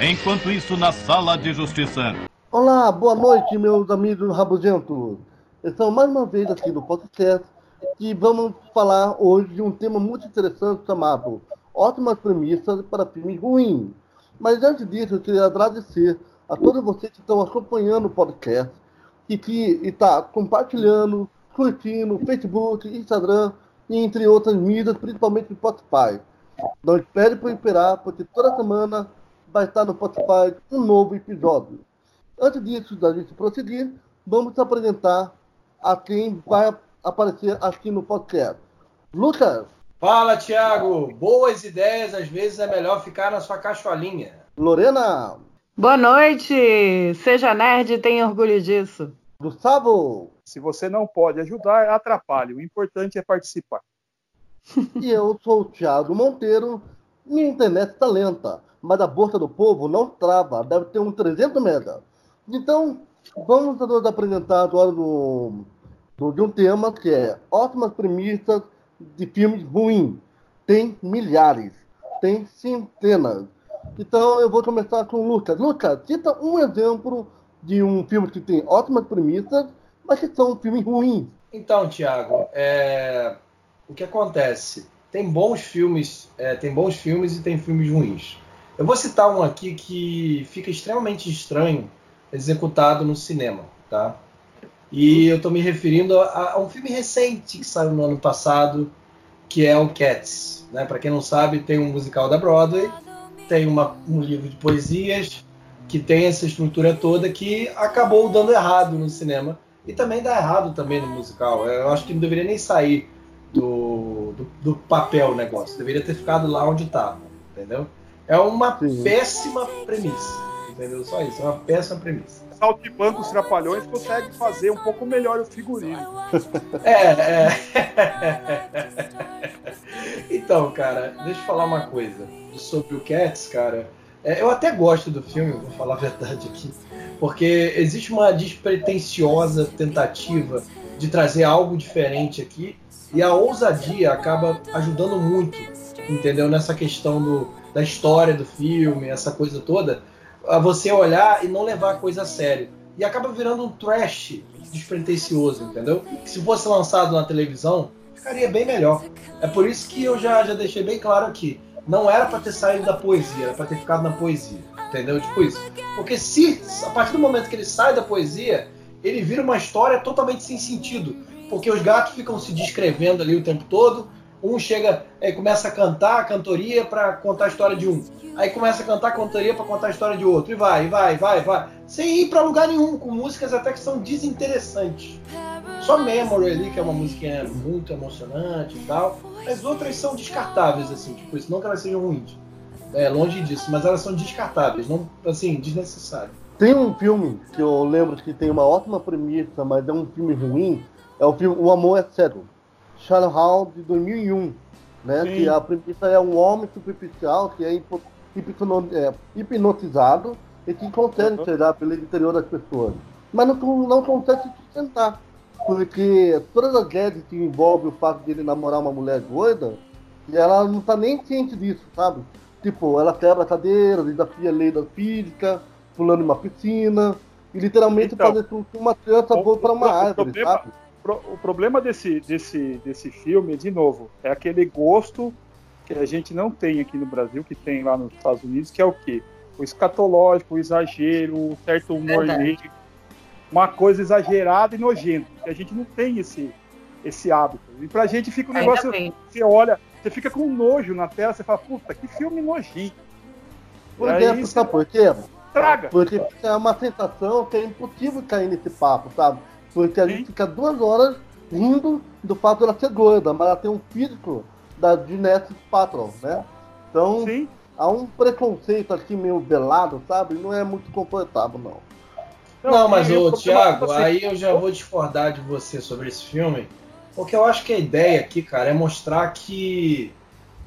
Enquanto isso, na sala de justiça. Olá, boa noite, meus amigos rabugentos. Estamos mais uma vez aqui no podcast e vamos falar hoje de um tema muito interessante chamado Ótimas Premissas para Filmes Ruins. Mas antes disso, eu queria agradecer a todos vocês que estão acompanhando o podcast e que está compartilhando, curtindo Facebook, Instagram e entre outras mídias, principalmente no Spotify. Não espere por esperar, porque toda semana vai estar no Spotify um novo episódio. Antes disso, da gente prosseguir, vamos apresentar a quem vai aparecer aqui no podcast. Lucas. Fala, Thiago. Boas ideias, às vezes é melhor ficar na sua cacholinha. Lorena. Boa noite. Seja nerd e tenha orgulho disso. Gustavo. Se você não pode ajudar, atrapalhe. O importante é participar. E eu sou o Thiago Monteiro. Minha internet está lenta, mas a bolsa do povo não trava. Deve ter uns 300 mega. Então, vamos nos apresentar agora do, do, de um tema que é ótimas premissas de filmes ruins. Tem milhares, tem centenas. Então, eu vou começar com o Lucas. Lucas, cita um exemplo de um filme que tem ótimas premissas, mas que são filmes ruins. Então, Thiago, é... o que acontece? Tem bons filmes, é, tem bons filmes e tem filmes ruins. Eu vou citar um aqui que fica extremamente estranho executado no cinema, tá? E eu estou me referindo a, a, um filme recente que saiu no ano passado, que é o Cats. Né? Para quem não sabe, tem um musical da Broadway, tem uma, um livro de poesias que tem essa estrutura toda que acabou dando errado no cinema e também dá errado também no musical. Eu acho que não deveria nem sair do, do, do papel o negócio, deveria ter ficado lá onde estava, entendeu? É uma Sim. péssima premissa entendeu? Só isso, é uma péssima premissa. Saltimbanco os Trapalhões consegue fazer um pouco melhor o figurino. É, é. então, cara, deixa eu falar uma coisa sobre o Cats, cara. É, eu até gosto do filme, vou falar a verdade aqui, porque existe uma despretensiosa tentativa de trazer algo diferente aqui e a ousadia acaba ajudando muito, entendeu? Nessa questão do, da história do filme, essa coisa toda a você olhar e não levar a coisa a sério. E acaba virando um trash despretensioso, entendeu? Que se fosse lançado na televisão, ficaria bem melhor. É por isso que eu já, já deixei bem claro aqui. Não era para ter saído da poesia, era para ter ficado na poesia. Entendeu? Tipo isso. Porque se, a partir do momento que ele sai da poesia, ele vira uma história totalmente sem sentido. Porque os gatos ficam se descrevendo ali o tempo todo. Um chega, é, começa a cantar a cantoria para contar a história de um. Aí começa a cantar cantoria para contar a história de outro, e vai, vai, vai, vai, sem ir para lugar nenhum, com músicas até que são desinteressantes. Só Memory ali, que é uma música muito emocionante e tal, as outras são descartáveis, assim, tipo, isso. Não que elas sejam ruins, é longe disso, mas elas são descartáveis, não, assim, desnecessárias. Tem um filme que eu lembro que tem uma ótima premissa, mas é um filme ruim, é o filme O Amor é Cego, Hall de 2001, né? Sim. Que a premissa é um homem superficial que é é, hipnotizado e que consegue uhum. chegar pelo interior das pessoas. Mas não, não consegue se sustentar. Porque todas as guerras que envolvem o fato de ele namorar uma mulher doida, ela não tá nem ciente disso, sabe? Tipo, ela quebra a cadeira, desafia a lei da física, pulando uma piscina, e literalmente então, fazer com que uma criança voe para uma árvore, problema, sabe? O problema desse, desse, desse filme, de novo, é aquele gosto que a gente não tem aqui no Brasil, que tem lá nos Estados Unidos, que é o quê? O escatológico, o exagero, um certo humor negro, uma coisa exagerada e nojenta. A gente não tem esse, esse hábito. E pra gente fica um negócio. Você olha, você fica com nojo na tela, você fala, puta, que filme nojento. Por exemplo, sabe por quê? Traga. Porque é uma sensação que é impossível cair nesse papo, sabe? Porque a Sim. gente fica duas horas rindo do fato de ela ser gorda, mas ela tem um físico da Genesis Patron, né? Então, Sim. há um preconceito aqui meio velado, sabe? Não é muito confortável, não. Não, não mas, ô, Thiago, aí eu já vou discordar de você sobre esse filme, porque eu acho que a ideia aqui, cara, é mostrar que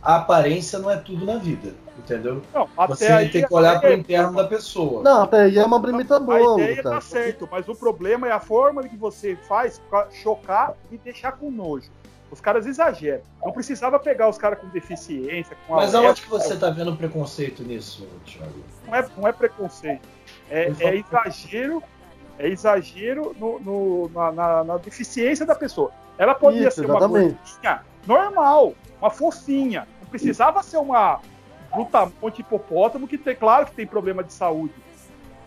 a aparência não é tudo na vida, entendeu? Não, você aí, tem que olhar para o interno da pessoa. Não, até aí é uma premissa boa. A ideia tá certo, mas o problema é a forma que você faz para chocar e deixar com nojo. Os caras exageram. Não precisava pegar os caras com deficiência, com Mas aonde que você tá vendo preconceito nisso, Thiago? Não é, não é preconceito. É, favor. é exagero. É exagero no- no- na, na- na deficiência da pessoa. Ela podia Isso, ser uma exatamente. gordinha normal, uma fofinha. Não precisava ser uma brutamonte hipopótamo que tem, claro que tem problema de saúde.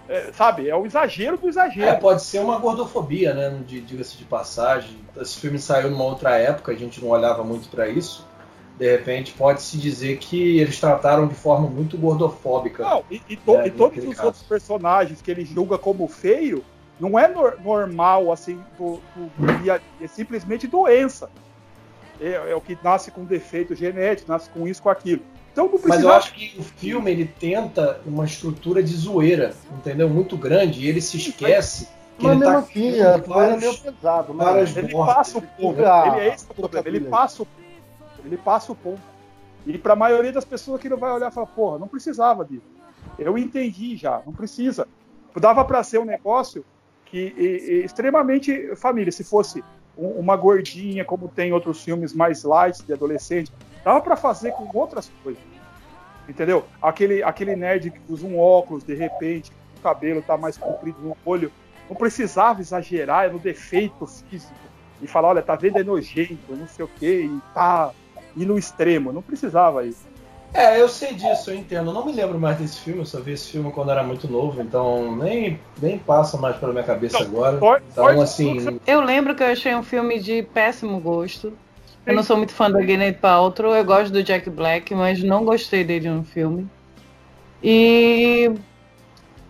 É, sabe? É o exagero do É, exagero. pode ser uma gordofobia, né? de- Diga-se de passagem. Esse filme saiu numa outra época, a gente não olhava muito pra isso. De repente, pode-se dizer que eles trataram de forma muito gordofóbica. Não, e, e to- É, e todos os caso. outros personagens que ele julga como feio, não é nor- normal, assim, do, do dia, é simplesmente doença. É, é o que nasce com defeito genético, nasce com isso, com aquilo. Então não precisa. Mas eu acho que o filme ele tenta uma estrutura de zoeira, entendeu? Muito grande, e ele se esquece que Mas ele mesmo tá assim, é, meio pesado. né? várias- ele morte. passa o ponto. Ah, ele é esse o problema. Ele passa o ponto. Ele passa o ponto. E para a maioria das pessoas que não vai olhar e falar, porra, não precisava disso. Eu entendi já, não precisa. Dava para ser um negócio que e- e extremamente família. Se fosse um- uma gordinha, como tem outros filmes mais light de adolescente, dava para fazer com outras coisas. Entendeu? Aquele, aquele nerd que usa um óculos, de repente, o cabelo tá mais comprido no olho. Não precisava exagerar, no defeito físico. E falar, olha, tá vendo, é nojento, não sei o quê, e tá. E no extremo. Não precisava isso. É, eu sei disso, eu entendo. Eu não me lembro mais desse filme, eu só vi esse filme quando era muito novo, então nem, nem passa mais pela minha cabeça agora. Pode- Então, pode- assim, Eu lembro que eu achei um filme de péssimo gosto. Eu não sou muito fã da Gwyneth Paltrow, eu gosto do Jack Black, mas não gostei dele no filme. E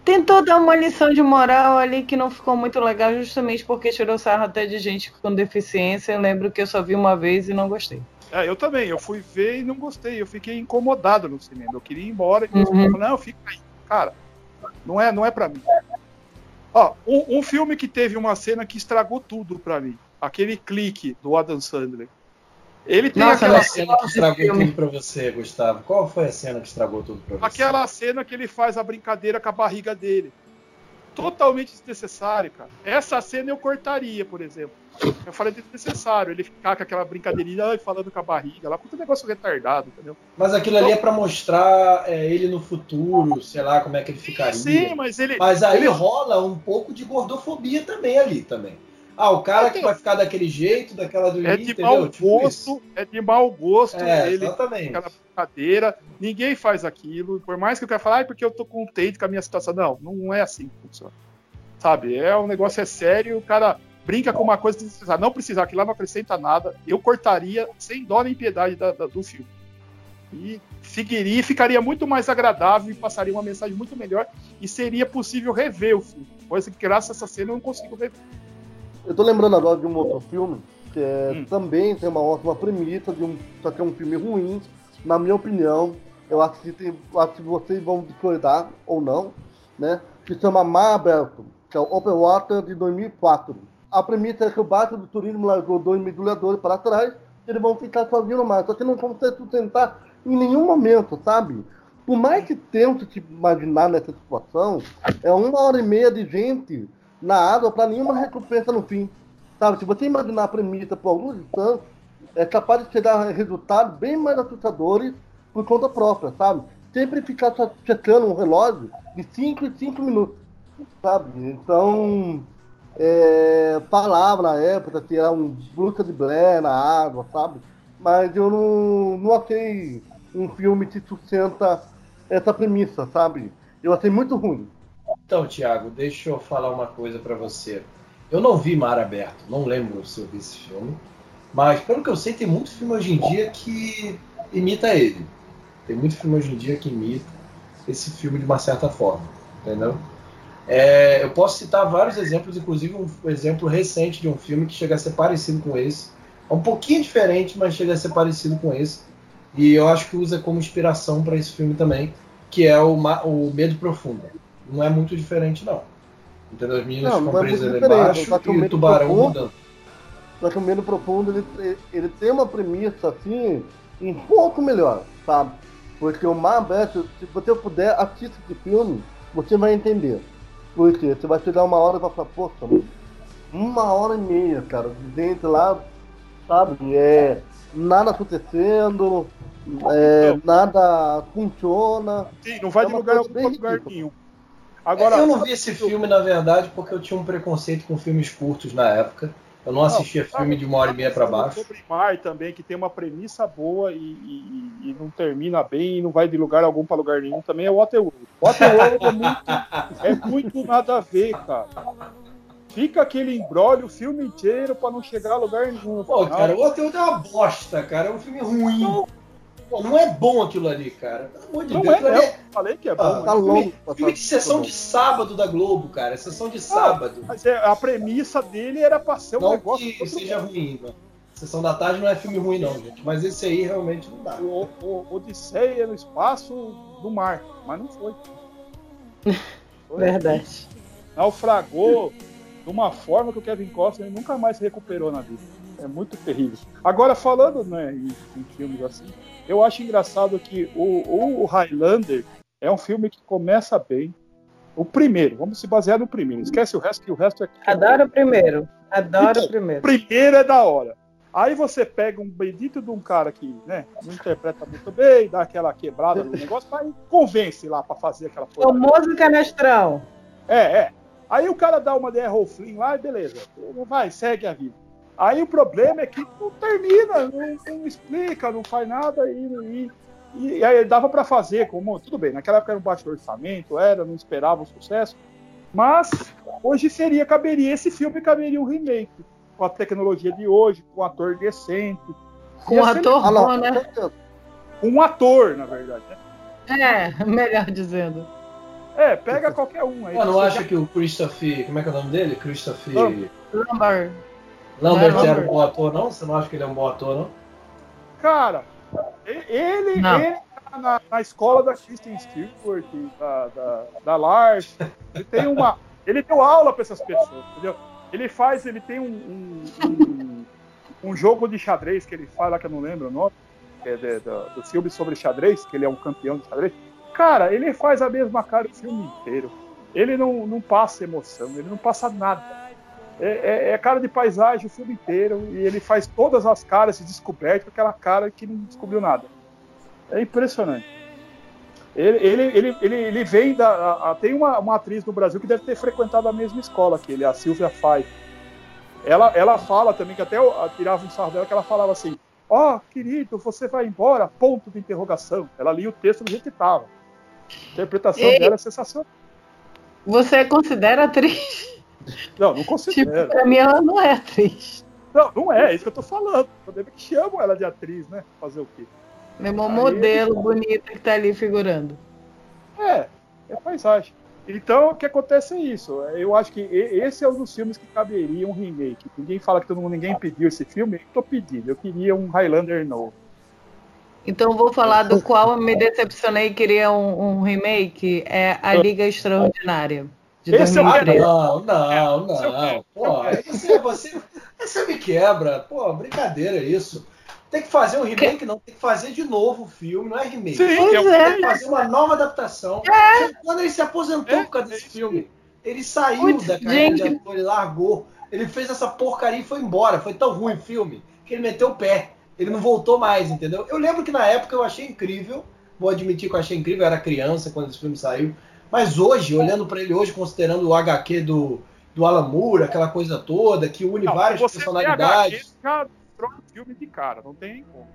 tentou dar uma lição de moral ali que não ficou muito legal, justamente porque tirou sarro até de gente com deficiência. Eu lembro que eu só vi uma vez e não gostei. É, eu também. Eu fui ver e não gostei. Eu fiquei incomodado no cinema. Eu queria ir embora e Uhum. falei, não, fica aí. Cara, não é, não é pra mim. Ó, um, um filme que teve uma cena que estragou tudo pra mim. Aquele clique do Adam Sandler. Ele tem Nossa, aquela cena que estragou filme. tudo pra você, Gustavo. Qual foi a cena que estragou tudo pra você? Aquela cena que ele faz a brincadeira com a barriga dele. Totalmente desnecessário, cara. Essa cena eu cortaria, por exemplo. Eu falei desnecessário. Ele ficar com aquela brincadeirinha e falando com a barriga lá. Puta negócio retardado, entendeu? Mas aquilo ali é pra mostrar é, ele no futuro, sei lá como é que ele ficaria. Sim, mas ele. Mas aí ele- rola um pouco de gordofobia também ali também. Ah, o cara que vai ficar daquele jeito, daquela do É de entendeu? mau Tipo gosto, é de mau gosto É, ele exatamente. aquela brincadeira. Ninguém faz aquilo. Por mais que eu quero falar, ah, porque eu tô contente com a minha situação. Não, não é assim que funciona. Sabe? É um negócio é sério, o cara brinca com uma coisa desnecessária. Não precisar, aquilo lá não acrescenta nada. Eu cortaria sem dó nem piedade da- da- do filme. E seguiria, ficaria muito mais agradável e passaria uma mensagem muito melhor. E seria possível rever o filme. Coisa que, graças a essa cena, eu não consigo rever. Eu tô lembrando agora de um outro filme, que é- Hum. também tem uma ótima premissa, de um, só que é um filme ruim, na minha opinião. Eu acho que, tem, acho que vocês vão discordar ou não, né? Que se chama Mar Aberto, que é o Open Water de 2004. A premissa é que o barco do turismo largou dois mergulhadores para trás, e eles vão ficar sozinhos no mar, só que não vão se sustentar em nenhum momento, sabe? Por mais que tente te imaginar nessa situação, é uma hora e meia de gente na água para nenhuma recompensa no fim. Sabe, se você imaginar a premissa por alguns instantes, é capaz de a resultados bem mais assustadores por conta própria, sabe? Sempre ficar checando um relógio de 5 em 5 minutos, sabe? Então, é, falava na época que era um bruxa de Blair na água, sabe? Mas eu não, não achei um filme que sustenta essa premissa, sabe? Eu achei muito ruim. Então, Thiago, deixa eu falar uma coisa pra você. Eu não vi Mar Aberto, não lembro se eu vi esse filme. Mas, pelo que eu sei, tem muito filme hoje em dia que imita ele. Tem muito filme hoje em dia que imita esse filme de uma certa forma, entendeu? É, eu posso citar vários exemplos, inclusive um exemplo recente de um filme que chega a ser parecido com esse. É um pouquinho diferente, mas chega a ser parecido com esse. E eu acho que usa como inspiração para esse filme também, que é o, o Medo Profundo. Não é muito diferente, não. Entendeu? As meninas Não, ficam não é presas embaixo só que o e o Medo tubarão Profundo- mudando. Só que o Medo Profundo, ele, ele tem uma premissa, assim, um pouco melhor, sabe? Porque o Mar Aberto, se você puder, assista esse filme, você vai entender. Porque você vai chegar uma hora e vai falar, poxa, uma hora e meia, cara, de gente lá sabe? É, nada acontecendo, é, nada funciona. Sim, não vai É de lugar lugar nenhum. Agora, eu não vi esse filme, na verdade, porque eu tinha um preconceito com filmes curtos na época. Eu não assistia sabe- filme de uma hora e meia pra baixo. Sobre Mar também, que tem uma premissa boa e, e- e- não termina bem e não vai de lugar algum para lugar nenhum, também é Waterworld. Waterworld é muito, é muito nada a ver, cara. Fica aquele embrólio o filme inteiro para não chegar a lugar nenhum. Pô, Não, cara, o Waterworld é uma bosta, cara. É um filme ruim. Pô, não é bom aquilo ali, cara. Pelo amor de não Deus. é, ali Eu falei que é Ah, bom. Tá mas- longo. pra Filme de sessão de sábado da Globo, cara. Sessão de sábado. Mas é, a premissa dele era pra ser um Não negócio. que seja ruim, mano. Sessão da tarde não é filme ruim, não, gente. Mas esse aí realmente não dá. o, o Odisseia no espaço do mar, mas não foi. Foi. Verdade. Naufragou de uma forma que o Kevin Costner nunca mais se recuperou na vida. É muito terrível. Agora, falando né, em, em filmes assim, eu acho engraçado que o, o Highlander é um filme que começa bem. O primeiro, vamos se basear no primeiro. Esquece o resto, que o resto é. Adoro o primeiro. Adoro Então, o primeiro. O primeiro é da hora. Aí você pega um bendito de um cara que né, não interpreta muito bem, dá aquela quebrada no negócio, mas convence lá pra fazer aquela coisa. Famoso canastrão. É, é. Aí o cara dá uma de Errol Flynn lá e beleza. Vai, segue a vida. Aí o problema é que não termina, não, não explica, não faz nada e, e, e aí dava pra fazer como. Tudo bem, naquela época era um baixo orçamento, era, não esperava o sucesso. Mas hoje seria, caberia, esse filme caberia um remake. Com a tecnologia de hoje, com um ator decente. Com um ser ator Ah, não, bom, né? Um ator, na verdade. Né? É, melhor dizendo. É, pega qualquer um aí. Eu não já- que o Christopher. Como é que é o nome dele? Christopher. Lambert. Lambert. É era um bom ator, não? Você não acha que ele é um bom ator, não? Cara, ele, Não. ele tá na, na escola da Kristen Stewart, da, da, da Lars, ele tem uma. Ele deu aula para essas pessoas, entendeu? Ele faz, ele tem um, um, um, um jogo de xadrez que ele fala, que eu não lembro o nome, é de- do, do filme sobre xadrez, que ele é um campeão de xadrez. Cara, ele faz a mesma cara o filme inteiro. Ele não, não passa emoção, ele não passa nada. É, é- é cara de paisagem o filme inteiro e ele faz todas as caras se descoberto com aquela cara que não descobriu nada. É impressionante. Ele, ele, ele, ele, ele vem da. a- a- tem uma, uma atriz no Brasil que deve ter frequentado a mesma escola que ele, a Silvia Fai. Ela, ela fala também, que até eu tirava um sarro dela, que ela falava assim: Ó, querido, você vai embora? Ponto de interrogação. Ela lia o texto do jeito que estava. A interpretação Ei. dela é sensacional. Você considera atriz? Não, não Tipo, considero. pra mim ela não é atriz. Não, não é, é isso que eu tô falando. É que chamam ela de atriz, né? Fazer o quê? Meu irmão modelo bonita que tá ali figurando. É, é paisagem. Então, o que acontece é isso. Eu acho que esse é um dos filmes que caberia um remake. Ninguém fala que todo mundo, ninguém pediu esse filme, eu tô pedindo. Eu queria um Highlander novo. Então vou falar do qual eu me decepcionei e queria um, um remake. É A Liga Extraordinária. De Esse é o 2003. Não, não, é não. quê? Pô, isso é você. Você me quebra. Pô, brincadeira isso. Tem que fazer um remake, não. Tem que fazer de novo o filme, não é remake. Sim, é. Tem que fazer uma nova adaptação. Quando ele se aposentou É, por causa é desse filme, ele saiu Putz, da carreira de ator, ele largou. Ele fez essa porcaria e foi embora. Foi tão ruim o filme que ele meteu o pé. Ele não voltou mais, entendeu? Eu lembro que na época eu achei incrível. Vou admitir que eu achei incrível. Eu era criança quando esse filme saiu. Mas hoje, olhando pra ele hoje, considerando o HQ do, do Alan Moore, aquela coisa toda, que une Não, várias você personalidades. Tem HQ, já troca o filme de cara, não tem como.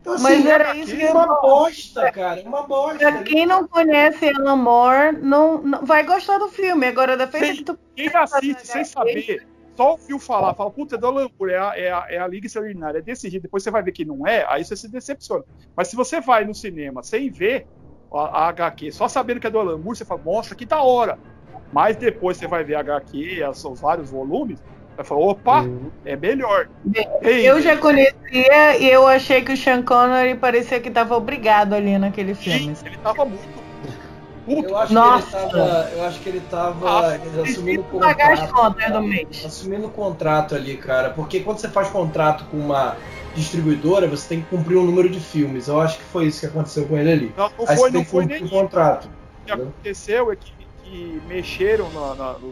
Então, assim, Mas era isso que uma bosta, cara. é Uma bosta. Pra quem não conhece Alan Moore, não, não- vai gostar do filme. Agora, da feita que tu Quem assiste sem saber, só ouviu falar, fala, puta, é do Alan Moore, é a, é, a, é a Liga Extraordinária, é desse jeito, depois você vai ver que não é, aí você se decepciona. Mas se você vai no cinema sem ver a, a HQ, só sabendo que é do Alan Moore, você fala, nossa, que da hora. Mas depois você vai ver a HQ, as- os vários volumes, vai falar, opa, é melhor. Ei, Eu já conhecia e eu achei que o Sean Connery parecia que tava obrigado ali naquele filme. Ele tava muito puto. Eu acho, Nossa. que ele tava, eu acho que ele tava Ah, assumindo as contrato. contas do mês. Assumindo contrato ali, cara. Porque quando você faz contrato com uma distribuidora, você tem que cumprir um número de filmes. Eu acho que foi isso que aconteceu com ele ali. Não, não Aí foi, você tem não que foi cumprir nem o contrato. O que aconteceu é que, que mexeram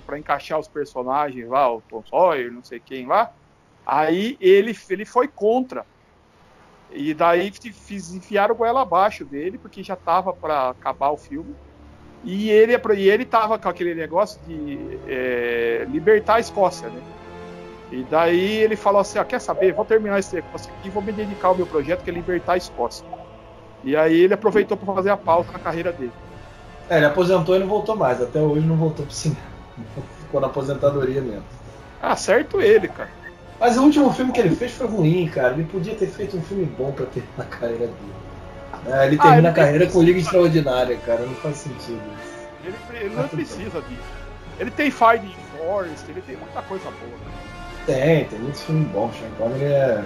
para encaixar os personagens lá, o Tom Sawyer, não sei quem lá. Aí ele, ele foi contra. E daí fiz, enfiaram goela abaixo dele, porque já tava para acabar o filme. E ele, e ele tava com aquele negócio de é, libertar a Escócia, né? E daí ele falou assim: ah, quer saber? Vou terminar esse negócio aqui e vou me dedicar ao meu projeto, que é libertar a Escócia. E aí ele aproveitou para fazer a pausa na carreira dele. É, ele aposentou e não voltou mais. Até hoje não voltou pro cinema. Ficou na aposentadoria mesmo. Ah, certo ele, cara. Mas o último filme que ele fez foi ruim, cara. Ele podia ter feito um filme bom pra terminar a carreira dele. É, ele termina ah, ele a carreira com Liga Extraordinária, cara. Não faz sentido. Ele, ele não precisa disso. Ele tem Fire Forest, ele tem muita coisa boa. Tem, tem muitos filmes bons. Sean Connery é...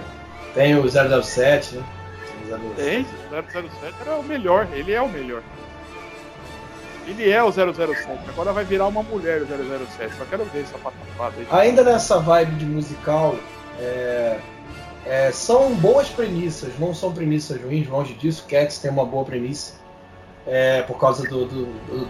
Tem o 007, né? Tem, o 007 era o melhor. Ele é o melhor. Ele é o 007. Agora vai virar uma mulher o 007. Só quero ver essa patafada aí. Ainda nessa vibe de musical, é, é, são boas premissas. Não são premissas ruins, longe disso. Cats tem uma boa premissa. É, por causa do, do,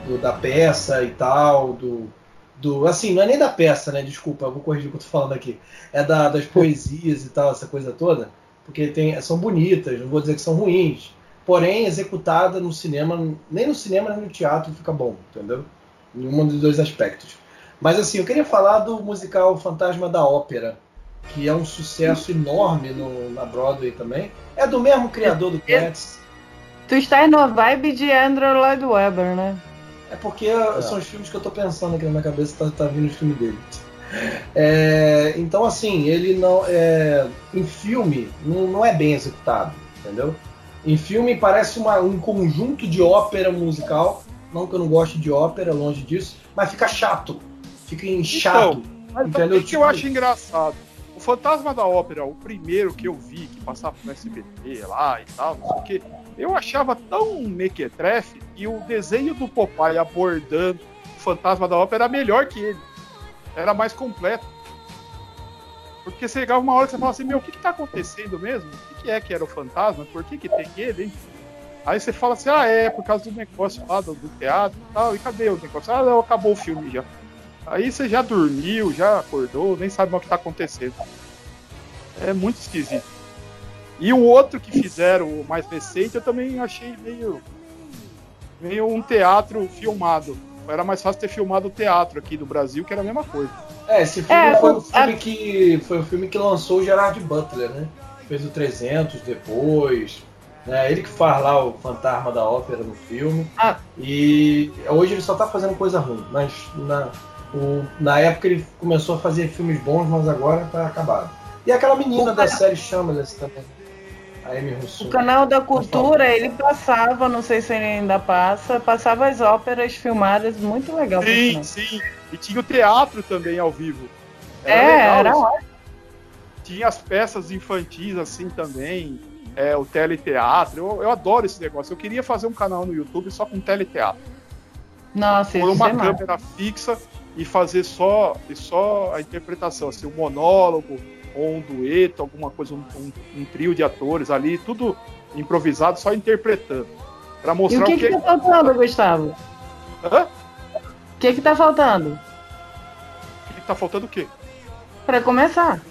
do, da peça e tal, do, do. Assim, não é nem da peça, né? Desculpa, vou corrigir o que eu tô falando aqui. É da, das poesias e tal, essa coisa toda. Porque tem, são bonitas, não vou dizer que são ruins porém executada no cinema, nem no cinema nem no teatro fica bom, entendeu? Em um dos dois aspectos. Mas assim, eu queria falar do musical Fantasma da Ópera, que é um sucesso enorme no, na Broadway também. É do mesmo criador do Cats. Tu estás na vibe de Andrew Lloyd Webber, né? É porque é. são os filmes que eu tô pensando aqui na minha cabeça, tá, tá vindo os filmes dele. É, então, assim, ele não. É, em filme, não, não é bem executado, entendeu? Em filme parece uma, um conjunto de ópera musical. Não que eu não goste de ópera, longe disso, mas fica chato. Fica chato. Então, entendeu? O que tipo... eu acho engraçado? Fantasma da Ópera, o primeiro que eu vi, que passava no SBT lá e tal, não sei o que, eu achava tão mequetrefe e o desenho do Popeye abordando o Fantasma da Ópera era melhor que ele. Era mais completo. Porque você chegava uma hora que você falava assim, meu, o que, que tá acontecendo mesmo? O que, que é que era o fantasma? Por que, que tem ele, hein? Aí você fala assim, ah, é, por causa do negócio lá do, do teatro e tal, e cadê o negócio? Ah, não, acabou o filme já. Aí você já dormiu, já acordou, nem sabe mais o que tá acontecendo. É muito esquisito. E o outro que fizeram, o mais recente, eu também achei meio. meio um teatro filmado. Era mais fácil ter filmado o teatro aqui do Brasil, que era a mesma coisa. É, esse filme é, foi o filme a... que foi o filme que lançou o Gerard Butler, né? Fez o 300 depois, né? Ele que faz lá o fantasma da ópera no filme. Ah. E hoje ele só tá fazendo coisa ruim, mas na, o, na época ele começou a fazer filmes bons, mas agora tá acabado. E aquela menina o da cara... série Shameless também. A Amy O canal da Cultura, ele passava, não sei se ele ainda passa, passava as óperas filmadas, muito legal. Sim, sim. E tinha o teatro também ao vivo. Era é, legal, era ótimo. Tinha as peças infantis assim também, é, o teleteatro. Eu, eu adoro esse negócio. Eu queria fazer um canal no YouTube só com teleteatro. Nossa, Por uma é câmera fixa e fazer só, e só a interpretação, assim, um monólogo ou um dueto, alguma coisa, um, um, um trio de atores ali, tudo improvisado, só interpretando. Pra mostrar e o que, o que, que tá faltando, Gustavo? Hã? O que que tá faltando? O que, que tá faltando o quê? Pra começar.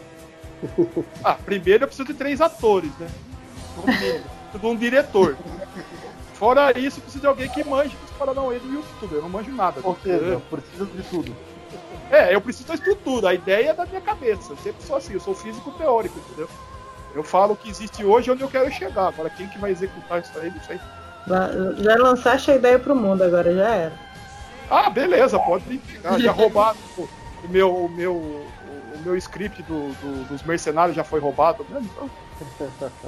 Ah, primeiro eu preciso de três atores, né? Um, de um diretor. Fora isso, eu preciso de alguém que manje dos Paranauê do YouTube. Eu não manjo nada. Ou seja, eu preciso de tudo. É, eu preciso da estrutura. A ideia é da minha cabeça. Eu sempre sou assim, eu sou físico teórico, entendeu? Eu falo o que existe hoje onde eu quero chegar. Agora, quem que vai executar isso aí, não sei. Já lançaste a ideia pro mundo, agora já era. Ah, beleza, pode me pegar. Já roubaram o meu, o meu, o meu script do, do, dos mercenários já foi roubado mesmo, então.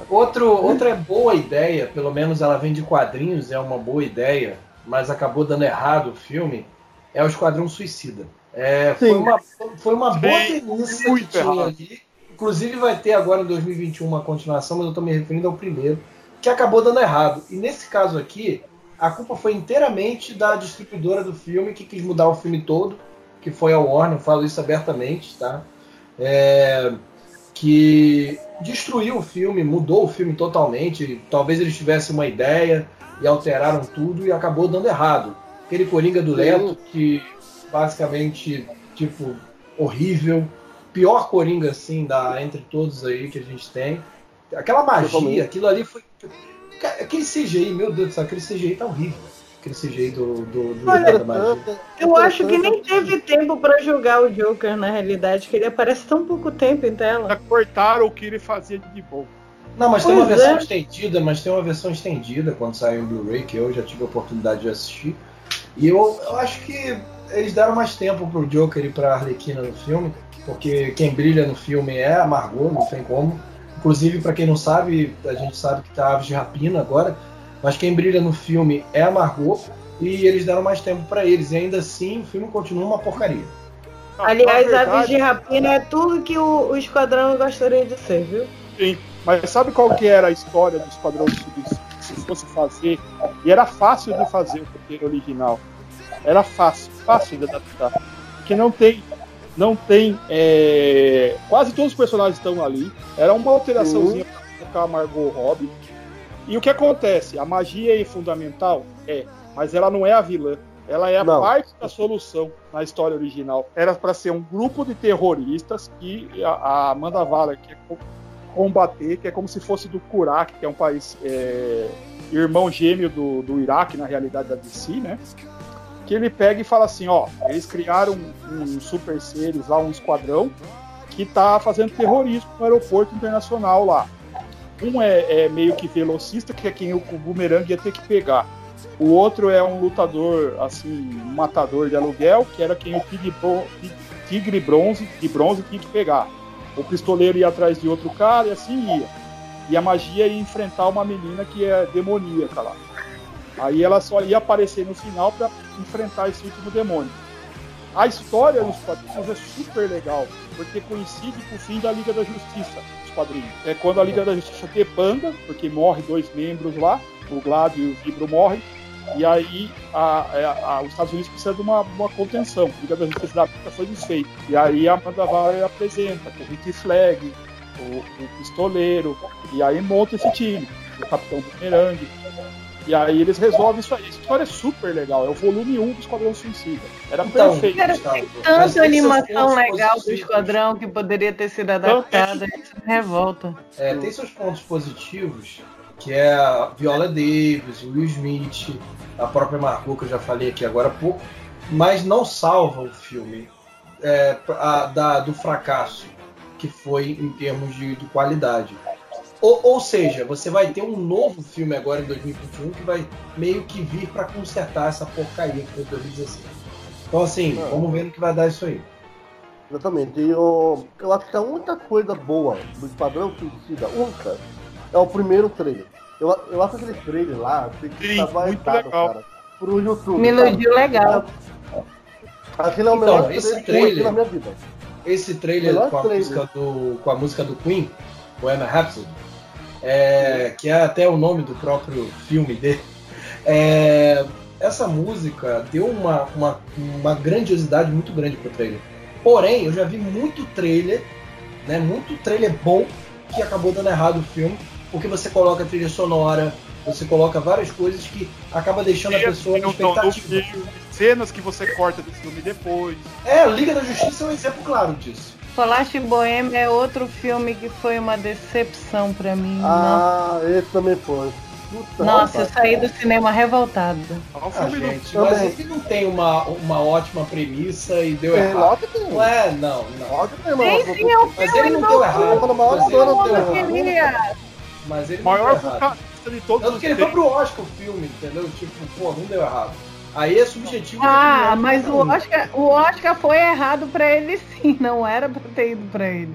Outro, outra boa ideia, pelo menos ela vem de quadrinhos, é uma boa ideia, mas acabou dando errado o filme, é o Esquadrão Suicida. É, foi, uma, foi uma boa premissa que tinha ali. Inclusive vai ter agora em 2021 uma continuação, mas eu estou me referindo ao primeiro, que acabou dando errado. E nesse caso aqui, a culpa foi inteiramente da distribuidora do filme que quis mudar o filme todo, que foi a Warner, falo isso abertamente, tá? É, que destruiu o filme, mudou o filme totalmente. Talvez eles tivessem uma ideia e alteraram tudo e acabou dando errado. Aquele Coringa do Leto que basicamente, tipo, horrível. pior Coringa, assim, da, entre todos aí que a gente tem. Aquela magia, aquilo ali foi. Aquele CGI, meu Deus do céu, aquele CGI tá horrível. Aquele CGI do, do, do Olha, da magia. Eu acho que nem teve tempo para jogar o Joker na realidade, que ele aparece tão pouco tempo em tela. Já cortaram o que ele fazia de bom. Não, mas pois tem uma é. versão estendida, mas tem uma versão estendida quando saiu o Blu-ray, que eu já tive a oportunidade de assistir. E eu, eu acho que eles deram mais tempo pro Joker e pra Arlequina no filme, porque quem brilha no filme é a Margot, não tem como. Inclusive, para quem não sabe, a gente sabe que tá Aves de Rapina agora, mas quem brilha no filme é a Margot, e eles deram mais tempo para eles, e ainda assim o filme continua uma porcaria. Aliás, Aves de Rapina é tudo que o, o Esquadrão gostaria de ser, viu? Sim, mas sabe qual que era a história do Esquadrão Suicida? Se fosse fazer, e era fácil de fazer o roteiro original. Era fácil, fácil de adaptar. Porque não tem não tem. É... Quase todos os personagens estão ali. Era uma alteraçãozinha uhum. para colocar a Margot Robbie. E o que acontece? A magia é fundamental? É, mas ela não é a vilã. Ela é a não. parte da solução na história original. Era para ser um grupo de terroristas que a, Amanda Waller quer combater, que é como se fosse do Kurak, que é um país é, irmão gêmeo do, do Iraque, na realidade da DC, né? que ele pega e fala assim, ó, eles criaram um, um super seres lá, um esquadrão, que tá fazendo terrorismo no aeroporto internacional lá. Um é, é meio que velocista, que é quem o bumerangue ia ter que pegar. O outro é um lutador, assim, um matador de aluguel, que era quem o tigre, tigre bronze, de bronze tinha que pegar. O pistoleiro ia atrás de outro cara e assim ia. E a magia ia enfrentar uma menina que é demoníaca lá. Aí ela só ia aparecer no final para enfrentar esse último demônio. A história nos quadrinhos é super legal, porque coincide com o fim da Liga da Justiça, os quadrinhos. É quando a Liga da Justiça debanda, porque morre dois membros lá, o Gladio e o Vibro morrem, e aí a, a, a, os Estados Unidos precisam de uma, uma contenção. A Liga da Justiça da África foi desfeita. E aí a Amanda Waller apresenta com o Rick Flag, o, o Pistoleiro, e aí monta esse time. O Capitão Bumerangue, e aí eles resolvem isso aí. Essa história é super legal. É o volume 1 do Esquadrão Suicida. Era então, perfeito. Era tanta animação legal do Esquadrão que poderia ter sido adaptada. Isso me revolta. É, tem seus pontos positivos, que é a Viola Davis, o Will Smith, a própria Margot, que eu já falei aqui agora há pouco, mas não salva o filme é, a, da, do fracasso que foi em termos de, de qualidade. Ou, ou, seja, você vai ter um novo filme agora em 2021 que vai meio que vir para consertar essa porcaria que foi 2016. Então, assim, é. vamos ver no que vai dar isso aí. Exatamente. E eu, eu acho que a única coisa boa do Esquadrão Suicida, única, é o primeiro trailer. Eu, eu acho aquele trailer lá, que Sim, tava muito legal. cara. Pro YouTube. Me iludiu legal. Aquele é o então, melhor esse trailer, na minha vida. Esse trailer, com a, trailer. Música do, com a música do Queen, Emma Rhapsody, é, que é até o nome do próprio filme dele. É, essa música deu uma, uma, uma grandiosidade muito grande pro trailer. Porém, eu já vi muito trailer, né, muito trailer bom que acabou dando errado o filme, porque você coloca trilha sonora, você coloca várias coisas que acaba deixando a pessoa na expectativa. Cenas que você corta do filme depois. É, Liga da Justiça é um exemplo claro disso. Falaste Boêmia é outro filme que foi uma decepção para mim. Ah, não. esse também foi. Puta Nossa, eu saí do cinema revoltada. Ah, gente, mas ele não tem uma, uma ótima premissa e deu tem, errado. Tem. Não é, não, não. Óbvio tem, sim, sim, é um mas ele não deu errado. Mas ele não deu errado. Mas ele maior vocalista de todos Tanto que ele foi pro Oscar o filme, entendeu? Tipo, pô, não deu errado. Aí é subjetivo. Ah, mas o Oscar, o Oscar foi errado para ele sim, não era para ter ido para ele.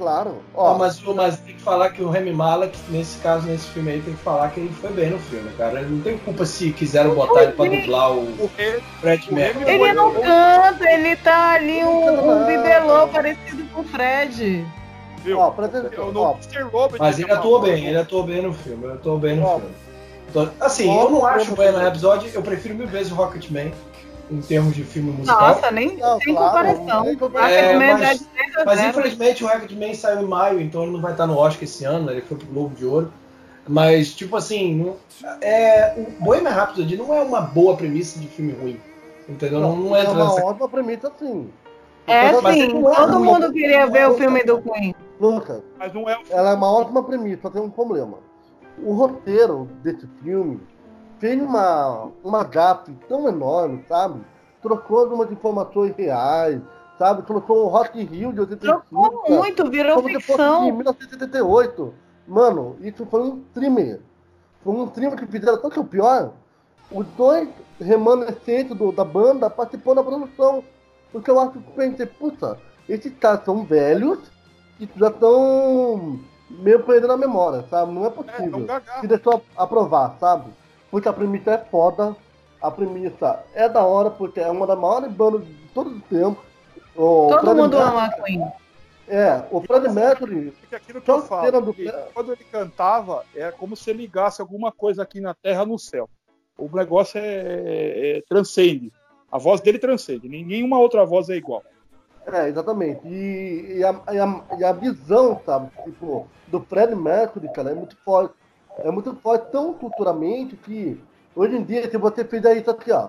Claro. Ó, mas, mas tem que falar que o Remy Malek, nesse caso, nesse filme aí, tem que falar que ele foi bem no filme, cara. Ele não tem culpa se quiseram botar ele pra dublar o, o Fred Mercury. Ele não canta, ele tá ali um, um bibelô parecido com o Fred. Viu? Ó, pra ter, ó, mas ele atuou bem, ele atuou bem no filme, ele atuou bem no ó, filme. Assim, eu não acho o Bohemian Rhapsody, eu prefiro mil vezes o Rocketman em termos de filme musical. Nossa, nem não, sem claro, comparação. É, mas, mas infelizmente o Rocketman saiu em maio, então ele não vai estar no Oscar esse ano, ele foi pro Globo de Ouro. Mas, tipo assim, não, é, o Bohemian Rhapsody não é uma boa premissa de filme ruim. Entendeu? Não, não, é uma ótima premissa, sim. É sim, é todo ruim. mundo queria ver o filme do Queen. Lucas, Mas não é o ela é uma ótima premissa, só tem um problema. O roteiro desse filme fez uma, uma gafe tão enorme, sabe? Trocou algumas informações reais, sabe? Trocou o Rock Rio de 85. Trocou muito, virou como ficção. 1978. Mano, isso foi um crime. Foi um crime que fizeram. Só que o pior, os dois remanescentes do- da banda participou da produção. Porque eu acho que eu pensei, puta, esses caras são velhos e já estão meio perdendo a memória, sabe? Não é é, é possível. gaga. Se deixou aprovar, sabe? Porque a premissa é foda, a premissa é da hora, porque é uma das maiores bandas de todos os tempos. O Todo Freddie mundo Mercury- ama a Queen. É, o Freddie Mercury Porque aquilo que eu falo, do que quando ele cantava, é como se ligasse alguma coisa aqui na terra no céu. O negócio é, é- é- transcende. A voz dele transcende. Nenhuma outra voz é igual. É, exatamente. E, e, a, e, a, e a visão, sabe, tipo, do Freddie Mercury, cara, é muito forte. É muito forte tão culturalmente que hoje em dia, se você fizer isso aqui, ó.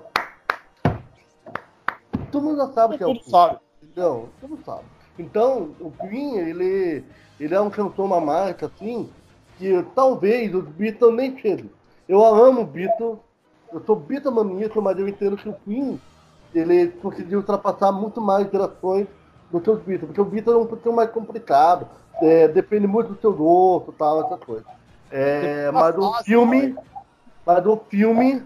Todo mundo já sabe que é o mundo sabe. Entendeu? Todo mundo sabe. Então, o Queen, ele, ele é um cantor, uma marca, assim, que talvez os Beatles nem cheguem. Eu amo Beatles, eu sou Beatlemaníaco, mas eu entendo que o Queen, ele conseguiu ultrapassar muito mais gerações do que os Beatles, porque o Beatles é um pouquinho mais complicado, é, depende muito do seu gosto, tal, essas coisas. É, mas o filme, mas o filme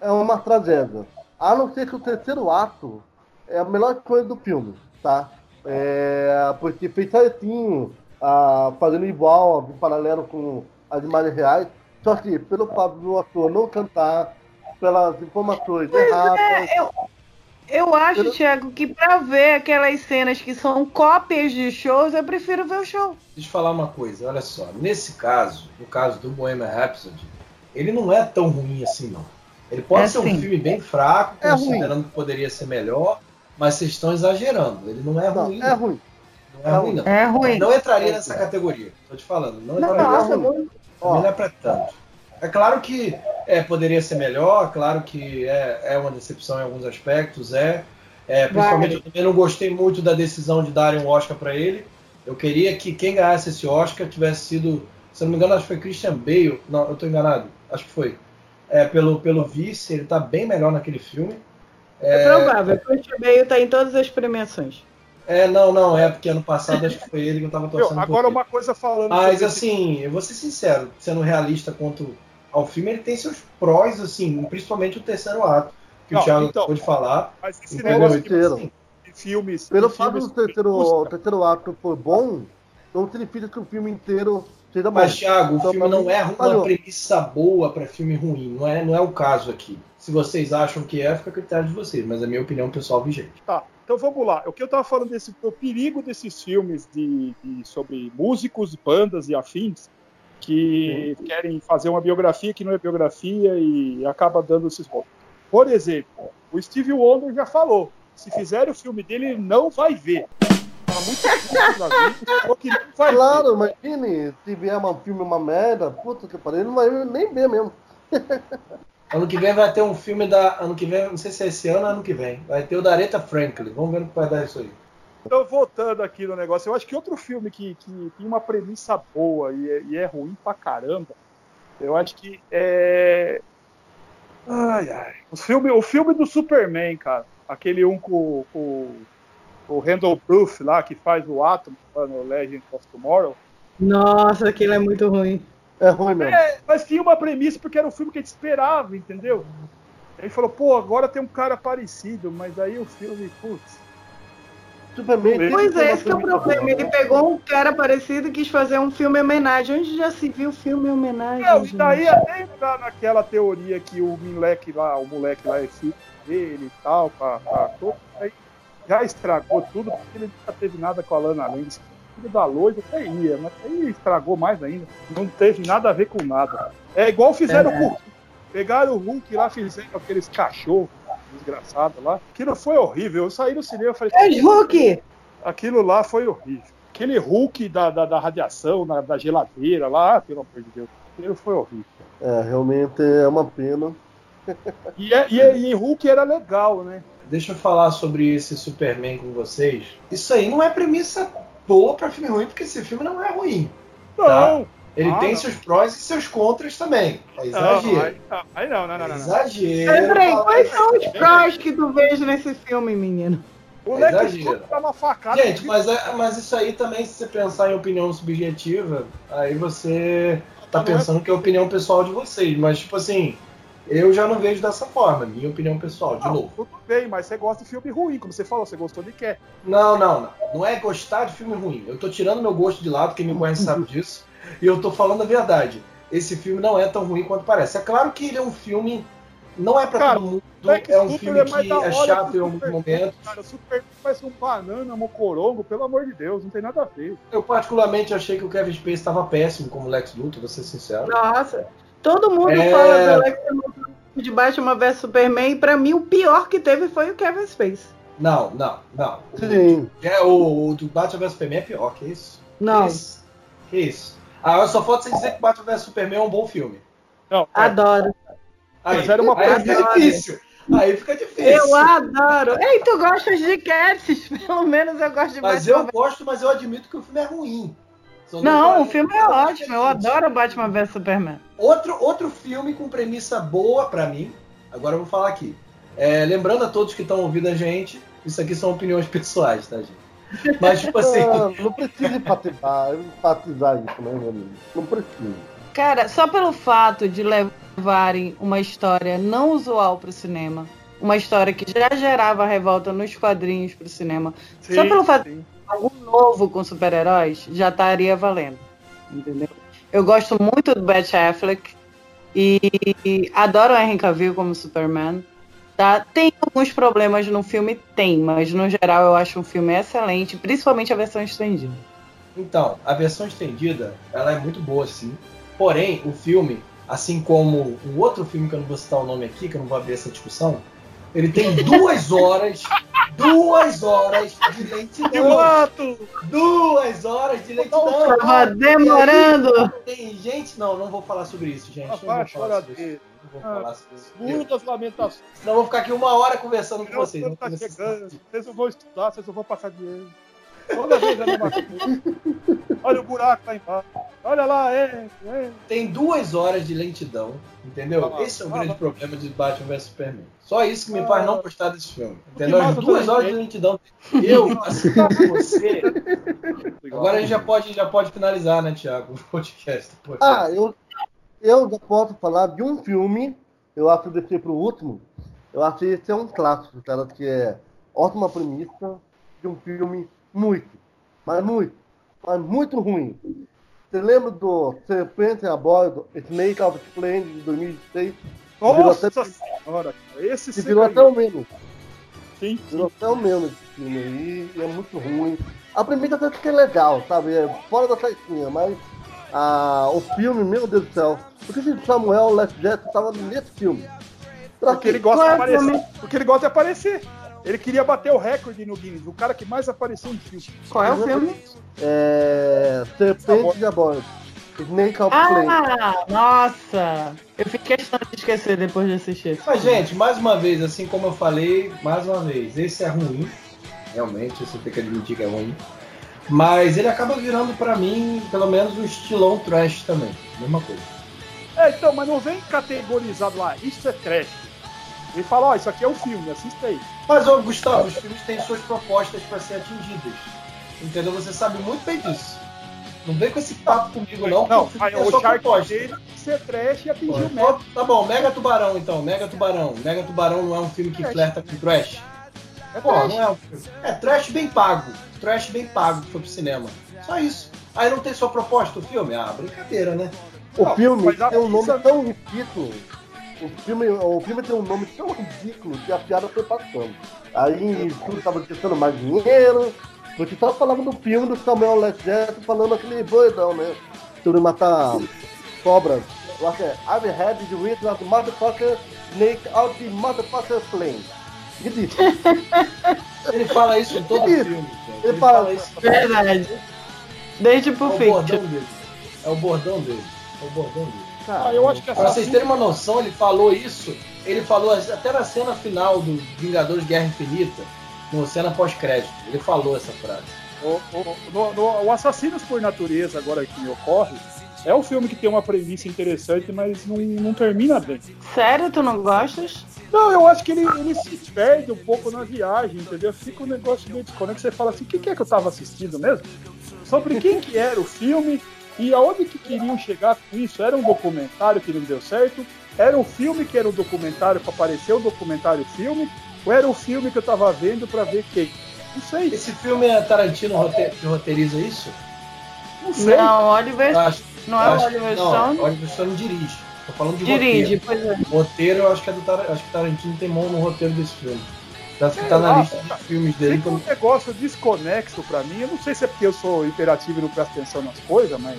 é uma tragédia. A não ser que o terceiro ato é a melhor coisa do filme, tá? É, porque fez certinho, ah, fazendo igual, em paralelo com as imagens reais, só que pelo fato do ator não cantar, pelas informações erradas, É, eu, eu acho, Eu- Thiago, que pra ver aquelas cenas que são cópias de shows, eu prefiro ver o show. Deixa eu falar uma coisa, olha só. Nesse caso, no caso do Bohemian Rhapsody, ele não é tão ruim assim, não. Ele pode É ser um sim. filme bem fraco, É considerando que poderia ser melhor, mas vocês estão exagerando. Ele não é não, ruim. é ruim. Não é ruim, não. É ruim. Não entraria É nessa ruim. categoria. Tô te falando. Não Não, entraria. nossa, ruim. muito- Ó. Também não é pra tanto. É claro que é, poderia ser melhor, claro que é, é uma decepção em alguns aspectos, é. É, principalmente eu também não gostei muito da decisão de darem um Oscar para ele. Eu queria que quem ganhasse esse Oscar tivesse sido, se eu não me engano, acho que foi Christian Bale. Não, eu tô enganado. Acho que foi. É, pelo, pelo vice, ele tá bem melhor naquele filme. É provável. Christian Bale tá em todas as premiações. É, não, não, é porque ano passado acho que foi ele que eu tava Meu, torcendo por agora uma coisa falando. Mas assim, eu vou ser sincero, sendo realista quanto ao filme, ele tem seus prós, assim, principalmente o terceiro ato, que Não, o Thiago então, acabou de falar. Mas esse negócio de, Inteiro. Assim, de filmes. Pelo de fato filmes do terceiro, o terceiro ato for bom, não significa que o filme inteiro seja bom. Mas, Thiago, o Então, filme pra não é uma falhou. premissa boa para filme ruim, não é, não é o caso aqui. Se vocês acham que é, fica a critério de vocês, mas é a minha opinião pessoal vigente. Tá, então vamos lá. O que eu tava falando desse o perigo desses filmes de, de- sobre músicos, bandas e afins que querem fazer uma biografia que não é biografia e acaba dando esses pontos. Por exemplo, o Steve Wonder já falou: se fizerem o filme dele, ele não vai ver. Tá muito vida, que não vai ver. Claro, imagine se vier um filme uma merda, puta que pariu, ele não vai nem ver mesmo. Ano que vem vai ter um filme da. Ano que vem, não sei se é esse ano ou ano que vem. Vai ter o da Aretha Franklin. Vamos ver no que vai dar isso aí. Então, voltando aqui no negócio, eu acho que outro filme que, que tem uma premissa boa e é, e é ruim pra caramba, eu acho que é. Ai, ai. O filme, o filme do Superman, cara. Aquele um com, com o Randall Proof lá, que faz o Atom no Legend of Tomorrow. Nossa, aquilo é muito ruim. É ruim mesmo. É, mas tinha uma premissa porque era o filme que a gente esperava, entendeu? Ele falou, pô, agora tem um cara parecido, mas aí o filme, putz. Superman Pois é, esse que é o problema. Ele pegou um cara parecido e quis fazer um filme em homenagem. Onde já se viu filme em homenagem? Não, e daí até entrar naquela teoria que o moleque lá, o moleque lá é filho dele e tal, pra, pra todo, aí já estragou tudo, porque ele nunca teve nada com a Lana Lens. Filho da loira até ia, mas aí estragou mais ainda. Não teve nada a ver com nada. É igual fizeram É. com o Hulk. Pegaram o Hulk lá, fizeram aqueles cachorros desgraçados lá. Aquilo foi horrível. Eu saí do cinema e falei, É Hulk! aquilo lá foi horrível. Aquele Hulk da, da, da radiação, na- da geladeira lá, ah, pelo amor de Deus. Aquilo foi horrível. É, realmente é uma pena. E, é- e, é- e Hulk era legal, né? deixa eu falar sobre esse Superman com vocês. Isso aí não é premissa boa pra filme ruim, porque esse filme não é ruim. Não! Ele Ah, tem não. seus prós e seus contras também. É exagero. aí, não, aí não, não, não, É não, exagero. Falar quais são os prós que tu vês nesse filme, menino? O Exagero. Tá uma facada. Gente, mas, é- mas isso aí também, se você pensar em opinião subjetiva, aí você tá é- pensando que é opinião pessoal de vocês. Mas, tipo assim, eu já não vejo dessa forma, minha opinião pessoal, de Não, novo. tudo bem, mas você gosta de filme ruim, como você falou, você gostou de quer. Não, não, não. Não é gostar de filme ruim. Eu tô tirando meu gosto de lado, quem me conhece sabe disso. E eu tô falando a verdade. Esse filme não é tão ruim quanto parece. É claro que ele é um filme. Não é pra Cara, todo mundo. Lex É um filme é que é chato em o alguns momentos. Cara, o Superman parece um banana, um mocorongo, pelo amor de Deus, não tem nada a ver. Eu particularmente achei que o Kevin Space estava péssimo como Lex Luthor, vou ser sincero. Nossa, todo mundo É. fala do Lex Luthor de Batman vs Superman e pra mim o pior que teve foi o Kevin Space. Não, não, não. Sim. É, o, o do Batman vs Superman é pior, que isso? Não, Que isso? Que isso? Ah, só falta você dizer que Batman vs Superman é um bom filme. Não, é, adoro. Aí, Mas era uma aí coisa- fica difícil. Aí fica difícil. Eu adoro. Ei, tu gostas de Cats? Pelo menos eu gosto de Mas Batman eu gosto, mas eu admito que o filme é ruim. Não, o filme é ótimo. Eu adoro Batman vs Superman. Outro, outro filme com premissa boa pra mim, agora eu vou falar aqui. É, lembrando a todos que estão ouvindo a gente, isso aqui são opiniões pessoais, tá, gente? Mas, tipo assim, Ah, não precisa enfatizar, enfatizar isso, né, meu amigo? Não precisa. Cara, só pelo fato de levarem uma história não usual pro cinema, uma história que já gerava revolta nos quadrinhos pro cinema, sim, só pelo fato sim. algo novo com super-heróis, já estaria valendo. Entendeu? Eu gosto muito do Bat Affleck e adoro o Henry Cavill como Superman. Tá? Tem alguns problemas no filme? Tem, mas no geral eu acho um filme excelente, principalmente a versão estendida. Então, a versão estendida, ela é muito boa, sim. Porém, o filme, assim como um outro filme que eu não vou citar o nome aqui, que eu não vou abrir essa discussão, ele tem duas horas, duas horas de lentidão. mato! Duas horas de lentidão. Tava demorando! Tem gente, não, não vou falar sobre isso, gente. Não vou falar sobre isso. Não vou falar sobre isso. Muitas lamentações. Senão eu vou ficar aqui uma hora conversando com vocês. tá chegando. Vocês não vão estudar, vocês não vão passar dinheiro. Toda vez a mesma coisa. Olha o buraco lá embaixo. Olha lá, é, é. Tem duas horas de lentidão, entendeu? Ah, Esse é o ah, grande ah. problema de Batman vs Superman. Só isso que me faz Ah. não gostar desse filme. Entendeu? As duas também, horas de lentidão. Eu, assim como você. Agora a gente já pode, já pode finalizar, né, Thiago? O podcast. Ah, eu, eu já posso falar de um filme, eu acho que descer pro último, eu acho que esse é um clássico, cara, que é ótima premissa de um filme muito, mas muito, mas muito ruim. Você lembra do Serpente a Bordo, Snake of Plane de 2006? Virou Nossa até- senhora. Esse você virou até caiu. o meme. Sim, Virou até o meme esse filme aí, e é muito ruim. A premissa até que é legal, sabe? É fora da caixinha, mas ah, o filme, meu Deus do céu. Por que esse Samuel Last Jet estava nesse filme? Pra Porque ele gosta de é o aparecer. Porque ele gosta de aparecer. Ele queria bater o recorde no Guinness, o cara que mais apareceu em filme. Qual é o filme? É, Serpente de Abordo. Snake of. Ah, nossa! Eu fiz questão de esquecer depois de assistir. Mas, gente, mais uma vez, assim como eu falei, mais uma vez, esse é ruim. Realmente, você tem que admitir que é ruim. Mas ele acaba virando pra mim, pelo menos, um estilão trash também. Mesma coisa. É, então, mas não vem categorizado lá, isso é trash. Ele fala, ó, isso aqui é um filme, assista aí. Mas, ô, Gustavo, os filmes têm suas propostas pra ser atingidas. Entendeu? Você sabe muito bem disso. Não vem com esse papo comigo, não. Não, o aí, o Shark proposta. dele ser trash e atingir o método. Tá bom, Mega Tubarão então, Mega Tubarão. Mega Tubarão não é um filme que Trash. flerta com trash. É Pô, trash. não é um filme. É trash bem pago. Trash bem pago que foi pro cinema. Só isso. Aí não tem sua proposta o filme? Ah, brincadeira, né? O Não, filme tem um nome tão ridículo. O filme, o filme tem um nome tão ridículo que a piada foi passando. Aí tudo tava tentando mais dinheiro. Porque só falava do filme do Samuel Jet falando aquele doidão, né? Sobre matar cobras. Eu acho que é I've had the wit of the motherfucker snake out the motherfucker plane. Ridículo. Ele fala isso em todo filme, gente. Ele fala- isso. Verdade. Desde É pro o fim. bordão dele. É o bordão dele. É o bordão dele. Cara, Ah, eu acho que Pra vocês terem uma noção, ele falou isso, ele falou até na cena final do Vingadores Guerra Infinita, no cena pós-crédito. Ele falou essa frase. O, o, no- no- o Assassinos por Natureza, agora que me ocorre, é um filme que tem uma premissa interessante, mas não, não termina bem. Sério, tu não gostas? Não, eu acho que ele, ele se perde um pouco na viagem, entendeu? Fica um negócio meio desconexo. Você fala assim, o que, que é que eu tava assistindo mesmo? Sobre quem que era o filme e aonde que queriam chegar com isso? Era um documentário que não deu certo? Era um filme que era um documentário para aparecer um documentário filme? Ou era o filme que eu tava vendo para ver quem? Não sei, Esse filme é Tarantino que roteiriza isso? não sei. Não, Oliver. Acho- Não é o acho- Oliver Não, Stone? Oliver Stone dirige. Tô falando de Dirige, roteiro. pois é. Roteiro, eu acho que é do Tar... acho que Tarantino tem mão no roteiro desse filme. Sei tá na lá, lista de filmes dele. Fica um Então... negócio desconexo pra mim. Eu não sei se é porque eu sou imperativo e não presto atenção nas coisas, mas.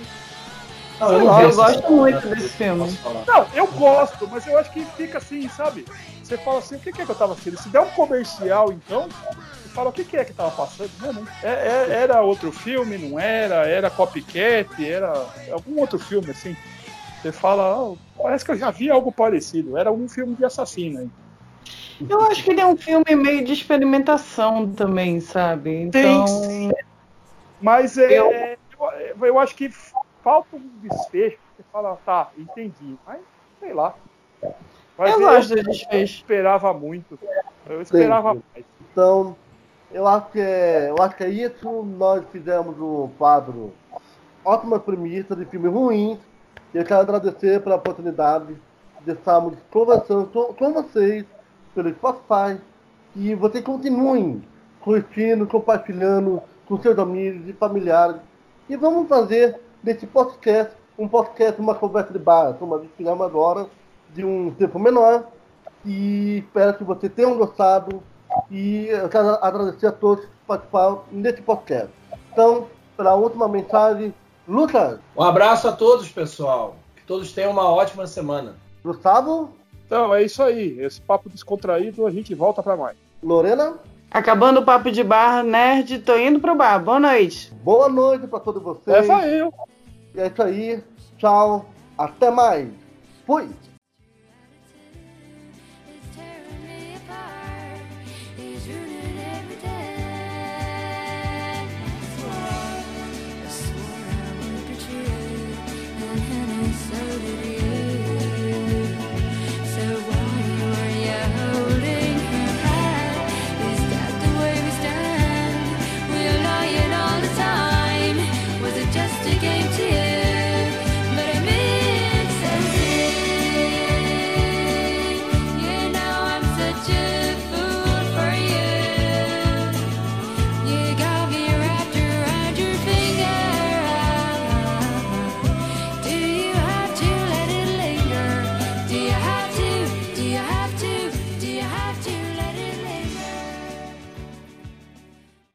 Não, não lá, eu gosto muito desse filme. Não, eu gosto, mas eu acho que fica assim, sabe? Você fala assim, o que, é que eu tava assistindo? Se der um comercial, então, você fala o que, é que tava passando. Não, não. É- é- era outro filme, não era? Era copycat, era algum outro filme, assim. Você fala, "Ah, parece que eu já vi algo parecido. Era um filme de assassino. Eu acho que ele é um filme meio de experimentação também, sabe? Então. Mas é, Eu- eu, eu acho que falta um desfecho. Você fala, tá, entendi. Mas, sei lá. Mas Eu gosto do desfecho. esperava muito. Eu esperava mais. Então, eu acho que é, eu acho que é isso. Nós fizemos um quadro ótima premissa de filme ruim. E eu quero agradecer pela oportunidade de estarmos conversando com, com vocês pelo Spotify. E vocês continuem curtindo, compartilhando com seus amigos e familiares. E vamos fazer desse podcast um podcast, uma conversa de bar, como a gente fizemos agora, de um tempo menor. E espero que vocês tenham gostado. E eu quero agradecer a todos que participaram nesse podcast. Então, para a última mensagem, Lucas, Um abraço a todos, pessoal. Que todos tenham uma ótima semana. Gustavo, Então, é isso aí. Esse papo descontraído, a gente volta pra mais. Lorena, Acabando o papo de bar, nerd, tô indo pro bar. Boa noite. boa noite para todos vocês. Essa eu. E é isso aí. Tchau. Até mais. Fui.